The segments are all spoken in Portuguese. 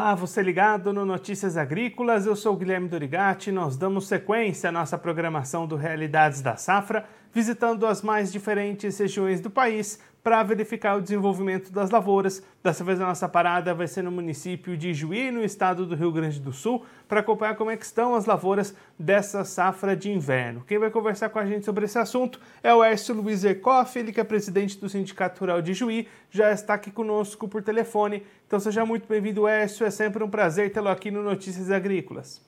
Olá, você ligado no Notícias Agrícolas, eu sou Guilherme Dorigati. Nós damos sequência à nossa programação do Realidades da Safra, visitando as mais diferentes regiões do país para verificar o desenvolvimento das lavouras. Dessa vez a nossa parada vai ser no município de Juí, no estado do Rio Grande do Sul, para acompanhar como é estão as lavouras dessa safra de inverno. Quem vai conversar com a gente sobre esse assunto é o Écio Luiz Erkoff, ele que é presidente do Sindicato Rural de Juí, já está aqui conosco por telefone. Então seja muito bem-vindo, Écio, é sempre um prazer tê-lo aqui no Notícias Agrícolas.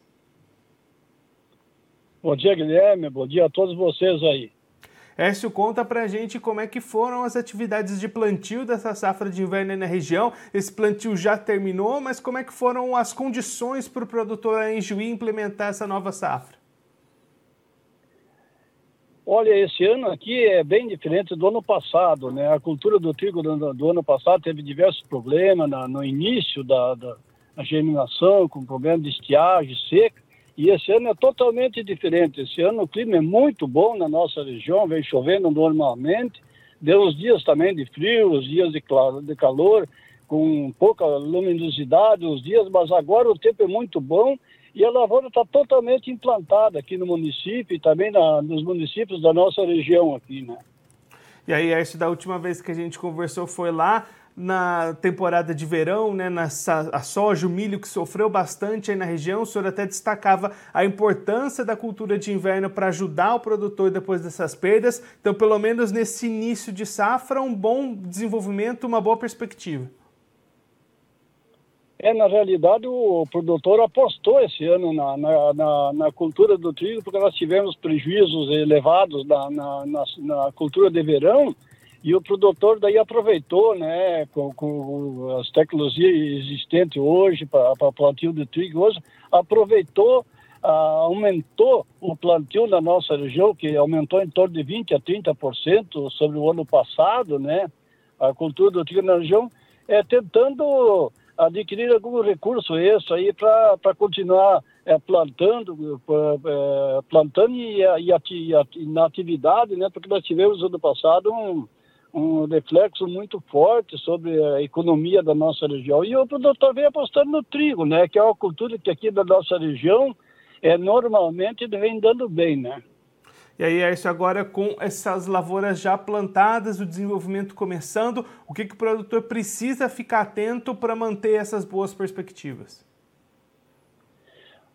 Bom dia, Guilherme, bom dia a todos vocês aí. Écio, conta pra gente como é que foram as atividades de plantio dessa safra de inverno na região. Esse plantio já terminou, mas como é que foram as condições para o produtor em Juí implementar essa nova safra? Olha, esse ano aqui é bem diferente do ano passado, né? A cultura do trigo do, do ano passado teve diversos problemas na, no início da, da germinação, com problema de estiagem, seca. E esse ano é totalmente diferente. Esse ano o clima é muito bom na nossa região, vem chovendo normalmente. Deu os dias também de frio, os dias de, de calor, com pouca luminosidade os dias, mas agora o tempo é muito bom e a lavoura está totalmente implantada aqui no município e também na, nos municípios da nossa região aqui, né? E aí, essa da última vez que a gente conversou foi lá na temporada de verão, né, na a soja, o milho que sofreu bastante aí na região. O senhor até destacava a importância da cultura de inverno para ajudar o produtor depois dessas perdas. Então, pelo menos nesse início de safra, um bom desenvolvimento, uma boa perspectiva. É, na realidade, o produtor apostou esse ano na, na, na, na cultura do trigo, porque nós tivemos prejuízos elevados na, na, na, na cultura de verão e o produtor daí aproveitou, né, com, com as tecnologias existentes hoje para plantio de trigo hoje, aproveitou, ah, aumentou o plantio na nossa região, que aumentou em torno de 20 a 30% sobre o ano passado, né, a cultura do trigo na região, é tentando adquirir algum recurso extra aí para continuar é, plantando, é, plantando e, e, e, e, na atividade, né, porque nós tivemos ano passado um um reflexo muito forte sobre a economia da nossa região. E o produtor vem apostando no trigo, né, que é uma cultura que aqui da nossa região é, normalmente vem dando bem, né. E aí, é isso agora com essas lavouras já plantadas, o desenvolvimento começando, o que, que o produtor precisa ficar atento para manter essas boas perspectivas?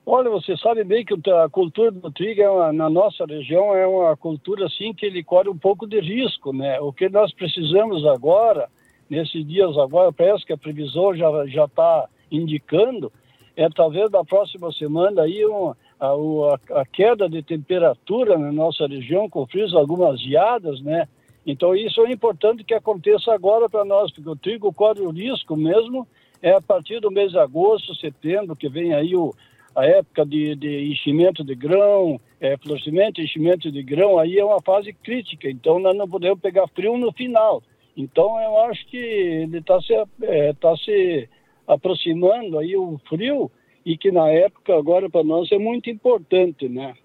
Olha, você sabe bem que a cultura do trigo é uma, na nossa região é uma cultura assim que ele corre um pouco de risco, né? O que nós precisamos agora, nesses dias agora, parece que a previsão já já está indicando, é talvez da próxima semana aí um, a, a, a, queda de temperatura na nossa região, com frios, algumas geadas, né? Então isso é importante que aconteça agora para nós, porque o trigo corre o risco mesmo é a partir do mês de agosto, setembro, que vem aí o a época de, de enchimento de grão, é, florescimento, enchimento de grão, aí é uma fase crítica, então nós não podemos pegar frio no final. Então eu acho que ele está se, é, tá se aproximando aí o frio e que na época agora para nós é muito importante, né?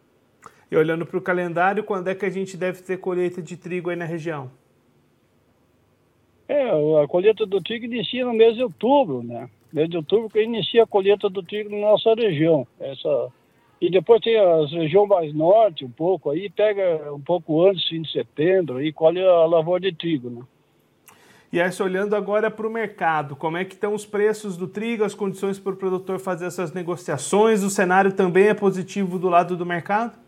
E olhando para o calendário, quando é que a gente deve ter colheita de trigo aí na região? É, a colheita do trigo inicia no mês de outubro, né? Mês de outubro, que inicia a colheita do trigo na nossa região. Essa... E depois tem as regiões mais norte, um pouco, aí pega um pouco antes, fim de setembro, aí colhe a lavoura de trigo, né? E aí, olhando agora para o mercado, como é que estão os preços do trigo, as condições para o produtor fazer essas negociações? O cenário também é positivo do lado do mercado?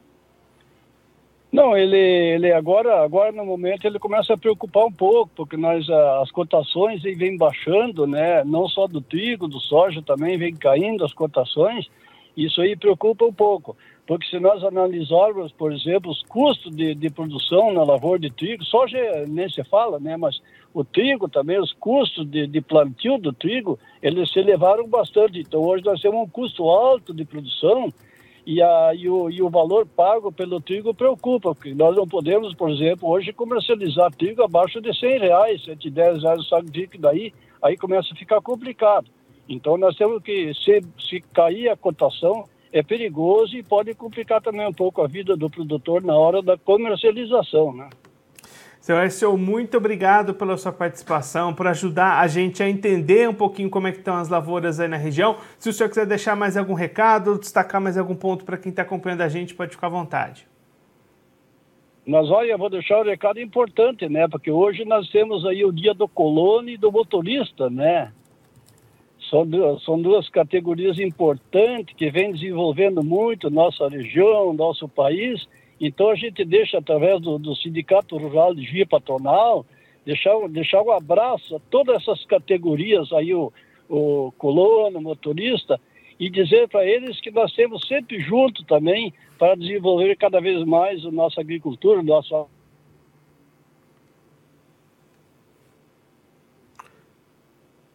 Não, ele, ele agora, agora no momento ele começa a preocupar um pouco, porque nós as cotações vêm baixando, né? Não só do trigo, do soja também vem caindo as cotações. Isso aí preocupa um pouco, porque se nós analisarmos, por exemplo, os custos de, de produção na lavoura de trigo, soja nem se fala, né? Mas o trigo também, os custos de, de plantio do trigo, eles se elevaram bastante. Então hoje nós temos um custo alto de produção e, a, e, o, e o valor pago pelo trigo preocupa, porque nós não podemos, por exemplo, hoje comercializar trigo abaixo de 100 reais, 110 reais o saco de trigo, daí aí começa a ficar complicado. Então nós temos que, se, se cair a cotação, é perigoso e pode complicar também um pouco a vida do produtor na hora da comercialização, né? Seu Écio, muito obrigado pela sua participação, por ajudar a gente a entender um pouquinho como é que estão as lavouras aí na região. Se o senhor quiser deixar mais algum recado, destacar mais algum ponto para quem está acompanhando a gente, pode ficar à vontade. Mas olha, eu vou deixar um recado importante, né? Porque hoje nós temos aí o dia do colono e do motorista, né? São duas, são duas categorias importantes que vêm desenvolvendo muito nossa região, nosso país então a gente deixa, através do, do Sindicato Rural de Via Patronal, deixar, deixar um abraço a todas essas categorias aí, o, o colono, o motorista, e dizer para eles que nós temos sempre junto também para desenvolver cada vez mais a nossa agricultura, nossa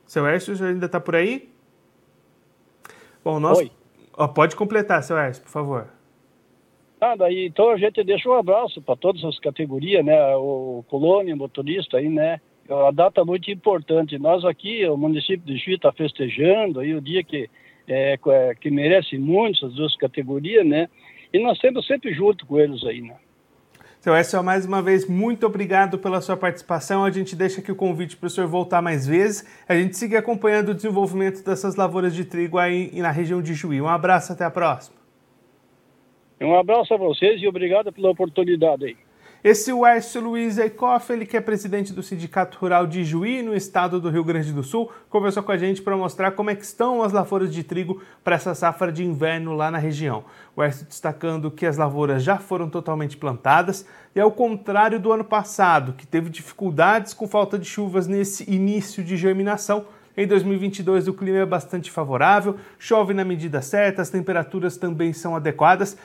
SeuÉrcio ainda está por aí? Bom, nós... Oi. Oh, pode completar, seu Ércio, por favor. Ah, daí, então a gente deixa um abraço para todas as categorias, né? O colônia, motorista aí, né? É uma data muito importante. Nós aqui, o município de Juiz está festejando aí o dia que, é, é, que merece muito essas duas categorias, né? E nós estamos sempre junto com eles aí, né? Seu Écio, mais uma vez, muito obrigado pela sua participação. A gente deixa aqui o convite para o senhor voltar mais vezes. A gente segue acompanhando o desenvolvimento dessas lavouras de trigo aí na região de Juí. Um abraço, até a próxima. Um abraço a vocês e obrigado pela oportunidade aí. Esse é o Ércio Luiz Eikoff, ele que é presidente do Sindicato Rural de Juí, no estado do Rio Grande do Sul, conversou com a gente para mostrar como é que estão as lavouras de trigo para essa safra de inverno lá na região. O Ércio destacando que as lavouras já foram totalmente plantadas e ao contrário do ano passado, que teve dificuldades com falta de chuvas nesse início de germinação, em 2022 o clima é bastante favorável, chove na medida certa, as temperaturas também são adequadas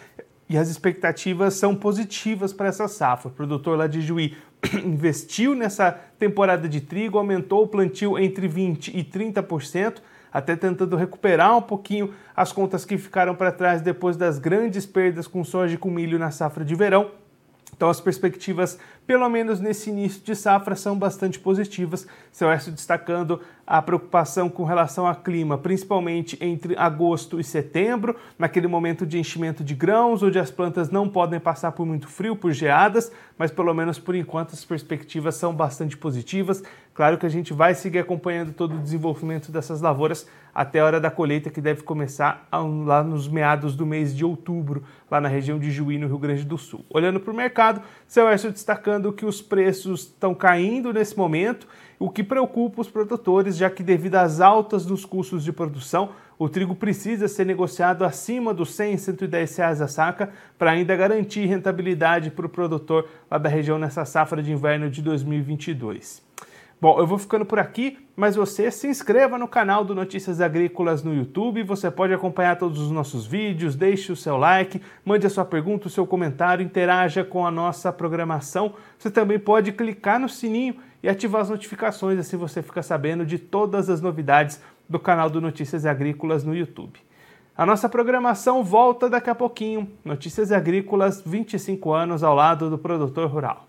e as expectativas são positivas para essa safra. O produtor lá de Juí investiu nessa temporada de trigo, aumentou o plantio entre 20% e 30%, até tentando recuperar um pouquinho as contas que ficaram para trás depois das grandes perdas com soja e com milho na safra de verão. Então as perspectivas, pelo menos nesse início de safra, são bastante positivas. Seu destacando a preocupação com relação ao clima, principalmente entre agosto e setembro, naquele momento de enchimento de grãos, onde as plantas não podem passar por muito frio, por geadas, mas pelo menos por enquanto as perspectivas são bastante positivas. Claro que a gente vai seguir acompanhando todo o desenvolvimento dessas lavouras até a hora da colheita, que deve começar lá nos meados do mês de outubro, lá na região de Juí, no Rio Grande do Sul. Olhando para o mercado, Écio destacando que os preços estão caindo nesse momento o que preocupa os produtores, já que devido às altas dos custos de produção, o trigo precisa ser negociado acima dos 100, 110 reais a saca para ainda garantir rentabilidade para o produtor lá da região nessa safra de inverno de 2022. Bom, eu vou ficando por aqui, mas você se inscreva no canal do Notícias Agrícolas no YouTube, você pode acompanhar todos os nossos vídeos, deixe o seu like, mande a sua pergunta, o seu comentário, interaja com a nossa programação. Você também pode clicar no sininho e ativar as notificações, assim você fica sabendo de todas as novidades do canal do Notícias Agrícolas no YouTube. A nossa programação volta daqui a pouquinho. Notícias Agrícolas, 25 anos ao lado do produtor rural.